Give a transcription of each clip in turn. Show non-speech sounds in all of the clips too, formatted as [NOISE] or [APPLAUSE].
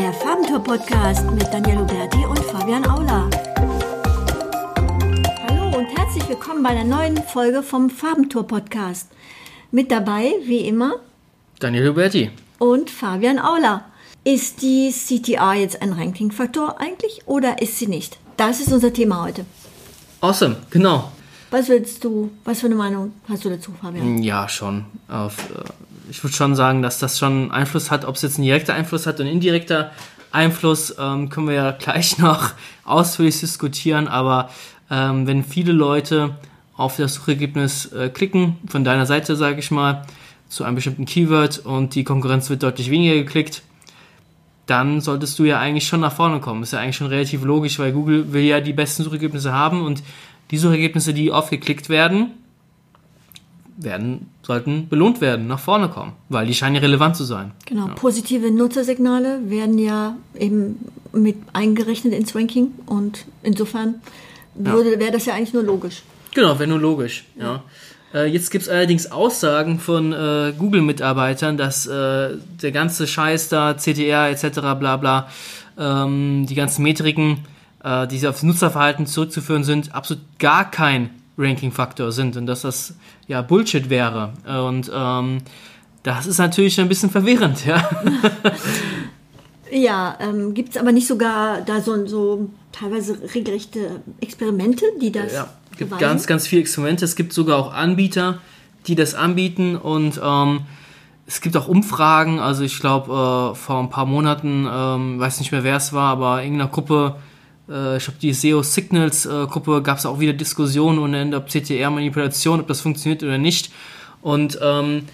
der Farbentour-Podcast mit Daniel Huberti und Fabian Aula. Hallo und herzlich willkommen bei einer neuen Folge vom Farbentour-Podcast. Mit dabei, wie immer, Daniel Huberti. und Fabian Aula. Ist die CTR jetzt ein Ranking-Faktor eigentlich oder ist sie nicht? Das ist unser Thema heute. Awesome, genau. Was willst du, was für eine Meinung hast du dazu, Fabian? Ja, schon. Auf, äh, ich würde schon sagen, dass das schon Einfluss hat. Ob es jetzt ein direkter Einfluss hat und indirekter Einfluss, ähm, können wir ja [LAUGHS] gleich noch ausführlich diskutieren. Aber ähm, wenn viele Leute auf das Suchergebnis äh, klicken, von deiner Seite, sage ich mal, zu einem bestimmten Keyword und die Konkurrenz wird deutlich weniger geklickt, dann solltest du ja eigentlich schon nach vorne kommen. Ist ja eigentlich schon relativ logisch, weil Google will ja die besten Suchergebnisse haben und die Suchergebnisse, die oft geklickt werden, werden, sollten belohnt werden, nach vorne kommen, weil die scheinen ja relevant zu sein. Genau, positive Nutzersignale werden ja eben mit eingerechnet ins Ranking und insofern würde, wäre das ja eigentlich nur logisch. Genau, wäre nur logisch. Ja. Äh, jetzt gibt es allerdings Aussagen von äh, Google-Mitarbeitern, dass äh, der ganze Scheiß da, CTR etc. bla bla, ähm, die ganzen Metriken, äh, die aufs Nutzerverhalten zurückzuführen sind, absolut gar kein Ranking-Faktor sind und dass das ja Bullshit wäre. Und ähm, das ist natürlich ein bisschen verwirrend, ja. [LAUGHS] Ja, ähm, gibt es aber nicht sogar da so, so teilweise regelrechte Experimente, die das Ja, gibt beweisen? ganz, ganz viele Experimente. Es gibt sogar auch Anbieter, die das anbieten und ähm, es gibt auch Umfragen. Also ich glaube, äh, vor ein paar Monaten, ähm, weiß nicht mehr wer es war, aber in irgendeiner Gruppe, äh, ich glaube die SEO Signals äh, Gruppe, gab es auch wieder Diskussionen ohne Ende, ob CTR-Manipulation, ob das funktioniert oder nicht. Und ähm,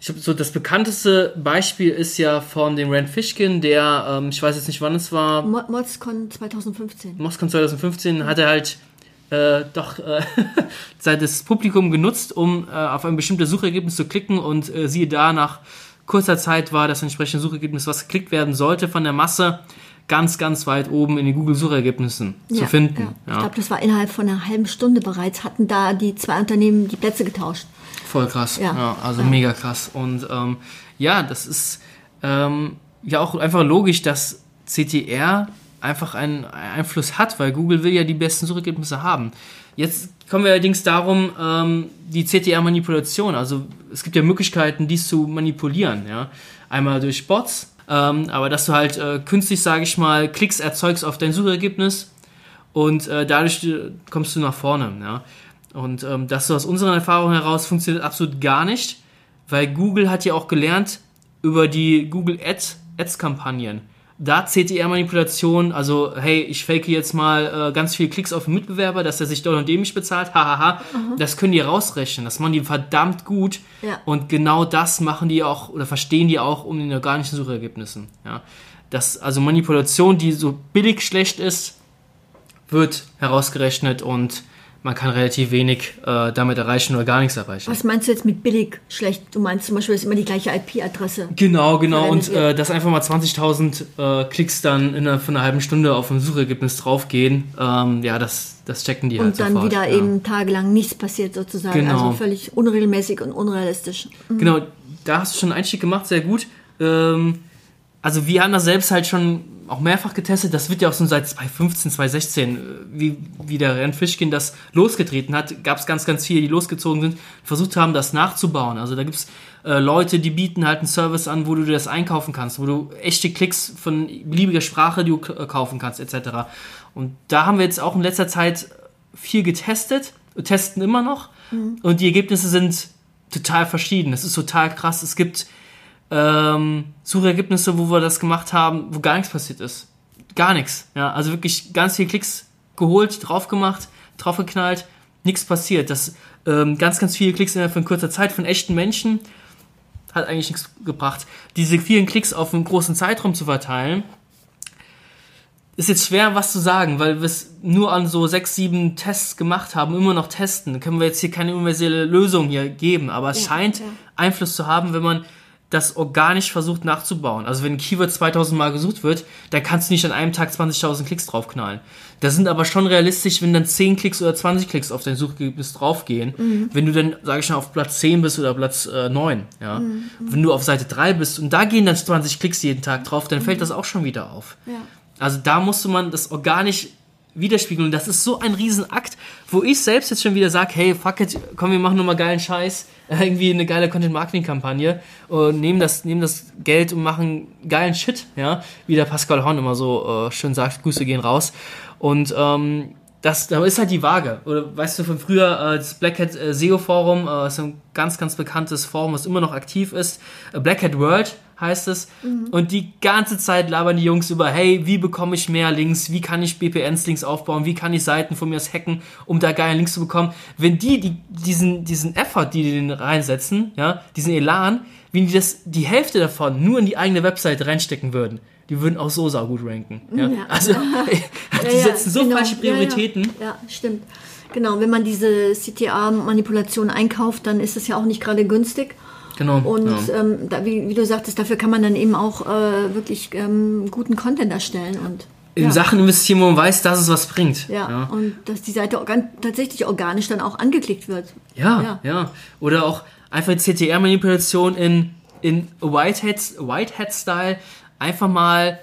ich glaube, so das bekannteste Beispiel ist ja von dem Rand Fishkin, der, ähm, ich weiß jetzt nicht wann es war, Mo- ModsCon 2015. Moskau 2015 hat er halt äh, doch äh, [LAUGHS] das Publikum genutzt, um äh, auf ein bestimmtes Suchergebnis zu klicken und äh, siehe da, nach kurzer Zeit war das entsprechende Suchergebnis, was geklickt werden sollte von der Masse, ganz, ganz weit oben in den Google-Suchergebnissen zu finden. Ja. Ich Ja. glaube, das war innerhalb von einer halben Stunde bereits, hatten da die zwei Unternehmen die Plätze getauscht. Voll krass. Ja. Ja. also Ja. mega krass. Und ähm, ja, das ist ähm, ja auch einfach logisch, dass CTR einfach einen Einfluss hat, weil Google will ja die besten Suchergebnisse haben. Jetzt kommen wir allerdings darum, ähm, die CTR-Manipulation. Also es gibt ja Möglichkeiten, dies zu manipulieren. Ja? Einmal durch Bots, ähm, aber dass du halt äh, künstlich, sage ich mal, Klicks erzeugst auf dein Suchergebnis und äh, dadurch äh, kommst du nach vorne. Ja? Und ähm, das so aus unseren Erfahrungen heraus funktioniert absolut gar nicht, weil Google hat ja auch gelernt über die Google Ads, Ads-Kampagnen. Da CTR-Manipulation, also hey, ich fake jetzt mal äh, ganz viele Klicks auf den Mitbewerber, dass er sich dort und dämlich bezahlt, hahaha, das können die rausrechnen, das machen die verdammt gut Ja. und genau das machen die auch oder verstehen die auch um den organischen Suchergebnissen. Ja. Das, also Manipulation, die so billig schlecht ist, wird herausgerechnet und man kann relativ wenig äh, damit erreichen oder gar nichts erreichen. Was meinst du jetzt mit billig schlecht? Du meinst zum Beispiel, ist immer die gleiche IP-Adresse. Genau, genau. Und äh, dass einfach mal 20.000 äh, Klicks dann innerhalb von einer halben Stunde auf ein Suchergebnis draufgehen, ähm, ja, das, das checken die halt Und dann sofort. wieder ja. eben tagelang nichts passiert sozusagen. Genau. Also völlig unregelmäßig und unrealistisch. Genau, da hast du schon einen Einstieg gemacht, sehr gut. Ähm, also wir haben das selbst halt schon auch mehrfach getestet. Das wird ja auch schon seit 2015, 2016, äh, wie, wie der Ren Fischkin das losgetreten hat, gab es ganz, ganz viele, die losgezogen sind, versucht haben, das nachzubauen. Also da gibt's äh, Leute, die bieten halt einen Service an, wo du das einkaufen kannst, wo du echte Klicks von beliebiger Sprache, die du äh, kaufen kannst, etc. Und da haben wir jetzt auch in letzter Zeit viel getestet, testen immer noch. Und die Ergebnisse sind total verschieden. Das ist total krass. Es gibt ähm, Suchergebnisse, wo wir das gemacht haben, wo gar nichts passiert ist. Gar nichts. Ja, also wirklich ganz viele Klicks geholt, drauf gemacht, drauf geknallt, nichts passiert. Das ähm, ganz, ganz viele Klicks innerhalb von kurzer Zeit von echten Menschen hat eigentlich nichts gebracht. Diese vielen Klicks auf einen großen Zeitraum zu verteilen, ist jetzt schwer, was zu sagen, weil wir es nur an so sechs, sieben Tests gemacht haben, immer noch testen. Können wir jetzt hier keine universelle Lösung hier geben, aber es Ja, scheint ja. Einfluss zu haben, wenn man das organisch versucht nachzubauen. Also wenn ein Keyword 2000 Mal gesucht wird, dann kannst du nicht an einem Tag 20.000 Klicks draufknallen. Das sind aber schon realistisch, wenn dann 10 Klicks oder 20 Klicks auf dein Suchergebnis draufgehen. Mhm. Wenn du dann, sage ich mal, auf Platz 10 bist oder Platz äh, 9. Ja? Mhm. Wenn du auf Seite 3 bist und da gehen dann 20 Klicks jeden Tag drauf, dann fällt mhm. das auch schon wieder auf. Ja. Also da musste man das organisch widerspiegeln. Das ist so ein Riesenakt, wo ich selbst jetzt schon wieder sage, hey, fuck it, komm, wir machen nur mal geilen Scheiß [LAUGHS] irgendwie eine geile Content-Marketing-Kampagne und nehmen das, nehmen das Geld und machen geilen Shit, ja, wie der Pascal Horn immer so äh, schön sagt, Grüße gehen raus. Und ähm, das, da ist halt die Waage. Oder weißt du von früher, äh, das Black Hat äh, SEO Forum, äh, ist ein ganz, ganz bekanntes Forum, was immer noch aktiv ist. Äh, Black Hat World heißt es. Mhm. Und die ganze Zeit labern die Jungs über, hey, wie bekomme ich mehr Links? Wie kann ich BPNs-Links aufbauen? Wie kann ich Seiten von mir aus hacken, um da geile Links zu bekommen? Wenn die, die diesen, diesen Effort, die die den reinsetzen, ja, diesen Elan, wenn die das, die Hälfte davon nur in die eigene Webseite reinstecken würden, die würden auch so saugut ranken. Ja? ja. Also, [LAUGHS] [LAUGHS] die setzen so genau. falsche Prioritäten. Ja, stimmt. Genau, wenn man diese CTA-Manipulation einkauft, dann ist es ja auch nicht gerade günstig. Genau. Und ja. ähm, da, wie, wie, du sagtest, dafür kann man dann eben auch äh, wirklich ähm, guten Content erstellen und in ja. Sachen investieren, wo man weiß, dass es was bringt. Ja, ja. und dass die Seite organ tatsächlich organisch dann auch angeklickt wird. Ja, ja. ja. Oder auch einfach CTR-Manipulation in, in Whitehead-Style einfach mal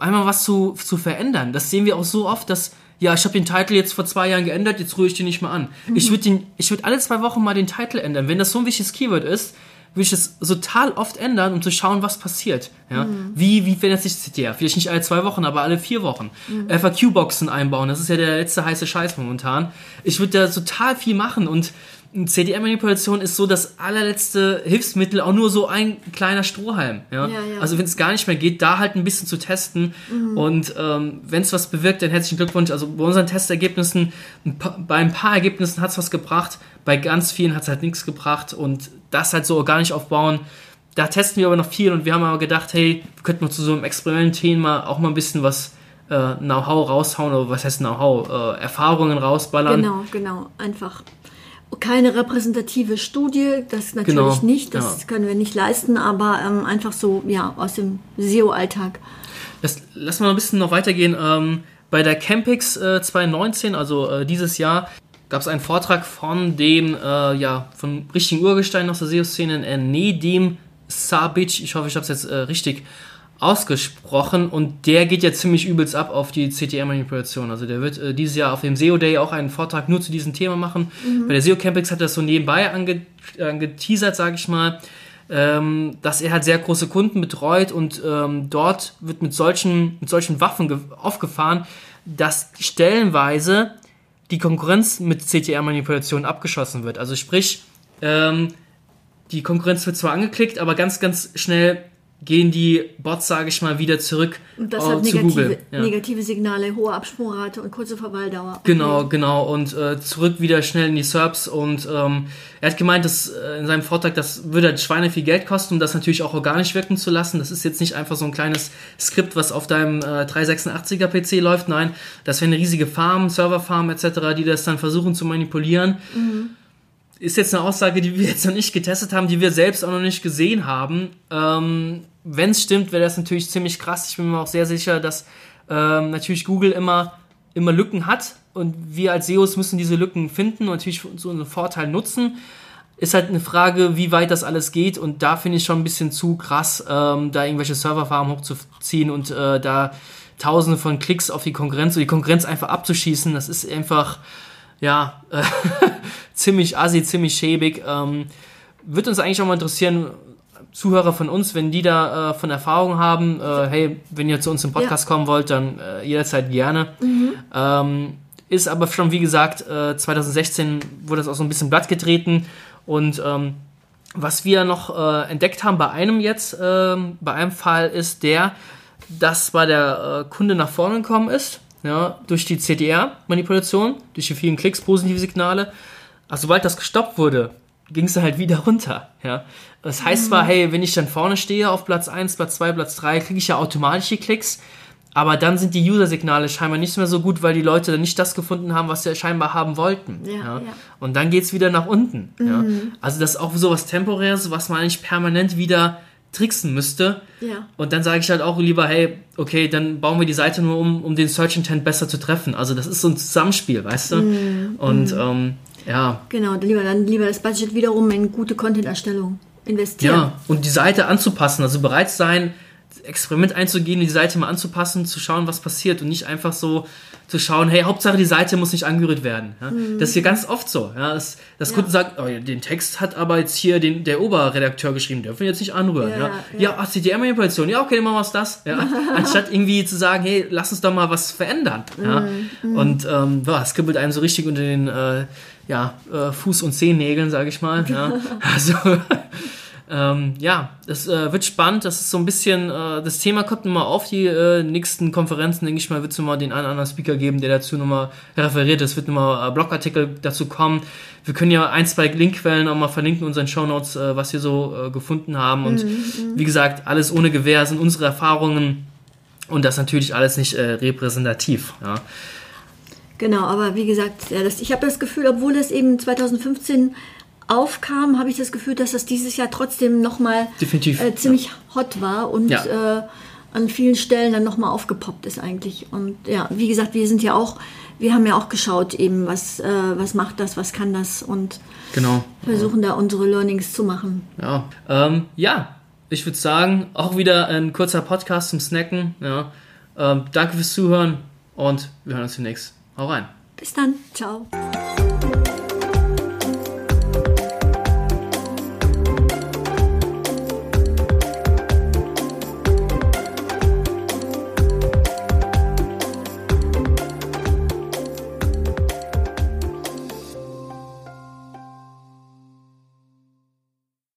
einmal was zu, zu verändern. Das sehen wir auch so oft, dass ja, ich habe den Titel jetzt vor zwei Jahren geändert, jetzt rühre ich den nicht mehr an. Mhm. Ich würde würd alle zwei Wochen mal den Titel ändern. Wenn das so ein wichtiges Keyword ist, würde ich es total oft ändern, um zu schauen, was passiert. Ja? Mhm. Wie, wie verändert sich CTR? Vielleicht nicht alle zwei Wochen, aber alle vier Wochen. Mhm. FAQ-Boxen einbauen, das ist ja der letzte heiße Scheiß momentan. Ich würde da total viel machen und CDR-Manipulation ist so das allerletzte Hilfsmittel, auch nur so ein kleiner Strohhalm. Ja? ja, ja. Also wenn es gar nicht mehr geht, da halt ein bisschen zu testen. Mhm. Und ähm, wenn es was bewirkt, dann herzlichen Glückwunsch. Also bei unseren Testergebnissen, ein paar, bei ein paar Ergebnissen hat es was gebracht, bei ganz vielen hat es halt nichts gebracht. Und das halt so organisch aufbauen, da testen wir aber noch viel und wir haben aber gedacht, hey, wir könnten mal zu so einem Experimentthema auch mal ein bisschen was äh, Know-how raushauen, oder was heißt Know-how, äh, Erfahrungen rausballern. Genau, genau, einfach keine repräsentative Studie, das natürlich genau, nicht, das ja. können wir nicht leisten, aber ähm, einfach so, ja, aus dem SEO-Alltag. Lass, lass mal ein bisschen noch weitergehen. Ähm, bei der Campix äh, 2019, also äh, dieses Jahr, gab es einen Vortrag von dem, äh, ja, von richtigen Urgestein aus der SEO-Szene, äh, Nedim Sabic, ich hoffe, ich habe es jetzt äh, richtig ausgesprochen und der geht ja ziemlich übelst ab auf die CTR-Manipulation. Also der wird äh, dieses Jahr auf dem SEO Day auch einen Vortrag nur zu diesem Thema machen. Mhm. Bei der SEO Campix hat er das so nebenbei ange angeteasert, sage ich mal, ähm, dass er halt sehr große Kunden betreut und ähm, dort wird mit solchen, mit solchen Waffen aufgefahren, dass stellenweise die Konkurrenz mit CTR-Manipulation abgeschossen wird. Also sprich, ähm, die Konkurrenz wird zwar angeklickt, aber ganz, ganz schnell gehen die Bots, sage ich mal, wieder zurück und das äh, hat negative, Google. Ja. Negative Signale, hohe Absprungrate und kurze Verweildauer. Genau, genau. Und äh, zurück wieder schnell in die SERPs. Und ähm, er hat gemeint, dass äh, in seinem Vortrag, das würde halt Schweine viel Geld kosten, um das natürlich auch organisch wirken zu lassen. Das ist jetzt nicht einfach so ein kleines Skript, was auf deinem äh, 386er PC läuft. Nein, das wäre eine riesige Farm, Serverfarm etc., die das dann versuchen zu manipulieren. Mhm ist jetzt eine Aussage, die wir jetzt noch nicht getestet haben, die wir selbst auch noch nicht gesehen haben. Ähm, wenn es stimmt, wäre das natürlich ziemlich krass. Ich bin mir auch sehr sicher, dass ähm, natürlich Google immer, immer Lücken hat und wir als SEOs müssen diese Lücken finden und natürlich so einen Vorteil nutzen. Ist halt eine Frage, wie weit das alles geht und da finde ich schon ein bisschen zu krass, ähm, da irgendwelche Serverfarmen hochzuziehen und äh, da tausende von Klicks auf die Konkurrenz oder die Konkurrenz einfach abzuschießen. Das ist einfach, ja, [LAUGHS] ziemlich assi, ziemlich schäbig. Ähm, wird uns eigentlich auch mal interessieren, Zuhörer von uns, wenn die da äh, von Erfahrung haben, äh, hey, wenn ihr zu uns im Podcast ja. kommen wollt, dann äh, jederzeit gerne. Mhm. Ähm, ist aber schon, wie gesagt, 2016 äh, wurde das auch so ein bisschen blatt getreten und ähm, was wir noch äh, entdeckt haben bei einem jetzt, ähm, bei einem Fall ist der, dass bei der äh, Kunde nach vorne gekommen ist, ja, durch die CDR-Manipulation, durch die vielen Klicks, positive Signale. Also sobald das gestoppt wurde, ging es halt wieder [LAUGHS] runter. Ja? Das heißt zwar, mhm. hey, wenn ich dann vorne stehe auf Platz 1, Platz 2, Platz 3, kriege ich ja automatisch die Klicks, aber dann sind die User-Signale scheinbar nicht mehr so gut, weil die Leute dann nicht das gefunden haben, was sie scheinbar haben wollten. Ja, ja. Ja. Und dann geht es wieder nach unten. Mhm. Also das ist auch so was Temporäres, was man eigentlich permanent wieder tricksen müsste. Ja. Und dann sage ich halt auch lieber, hey, okay, dann bauen wir die Seite nur um, um den Search Intent besser zu treffen. Also das ist so ein Zusammenspiel, weißt du? Mm, Und mm. Ähm, ja. Genau, dann lieber, dann lieber das Budget wiederum in gute Content-Erstellung investieren. Ja, und die Seite anzupassen, also bereit sein, Experiment einzugehen, die Seite mal anzupassen, zu schauen, was passiert und nicht einfach so zu schauen, hey, Hauptsache die Seite muss nicht angerührt werden. Ja? Mhm. Das ist hier ganz oft so. Ja? Dass, dass ja. Kunden sagen, oh, den Text hat aber jetzt hier den, der Oberredakteur geschrieben, dürfen wir jetzt nicht anrühren. Ja, ja. ja CTM-Manipulation, ja, okay, dann machen wir es das. Ja? [LAUGHS] Anstatt irgendwie zu sagen, hey, lass uns doch mal was verändern. Ja? Mhm. Und ähm, boah, es kribbelt einem so richtig unter den äh, ja, äh, Fuß- und Zehennägeln, sage ich mal. Ja? [LAUGHS] Also [LAUGHS] ähm, ja, es äh, wird spannend. Das ist so ein bisschen, äh, das Thema kommt nochmal auf die äh, nächsten Konferenzen, denke ich mal, wird es nochmal den einen oder anderen Speaker geben, der dazu nochmal referiert. Es wird nochmal äh, Blogartikel dazu kommen. Wir können ja ein, zwei Linkquellen auch mal verlinken in unseren Shownotes, äh, was wir so gefunden haben. Und mhm, mhm. wie gesagt, alles ohne Gewähr sind unsere Erfahrungen und das natürlich alles nicht repräsentativ. Ja. Genau, aber wie gesagt, ja, das, ich habe das Gefühl, obwohl es eben 2015 aufkam, habe ich das Gefühl, dass das dieses Jahr trotzdem nochmal äh, ziemlich ja. hot war und ja. äh, an vielen Stellen dann nochmal aufgepoppt ist eigentlich. Und ja, wie gesagt, wir sind ja auch, wir haben ja auch geschaut eben, was, äh, was macht das, was kann das und genau. versuchen da unsere Learnings zu machen. Ja, ähm, ja. ich würde sagen, auch wieder ein kurzer Podcast zum Snacken. Ja. Ähm, danke fürs Zuhören und wir hören uns demnächst. Hau rein. Bis dann. Ciao.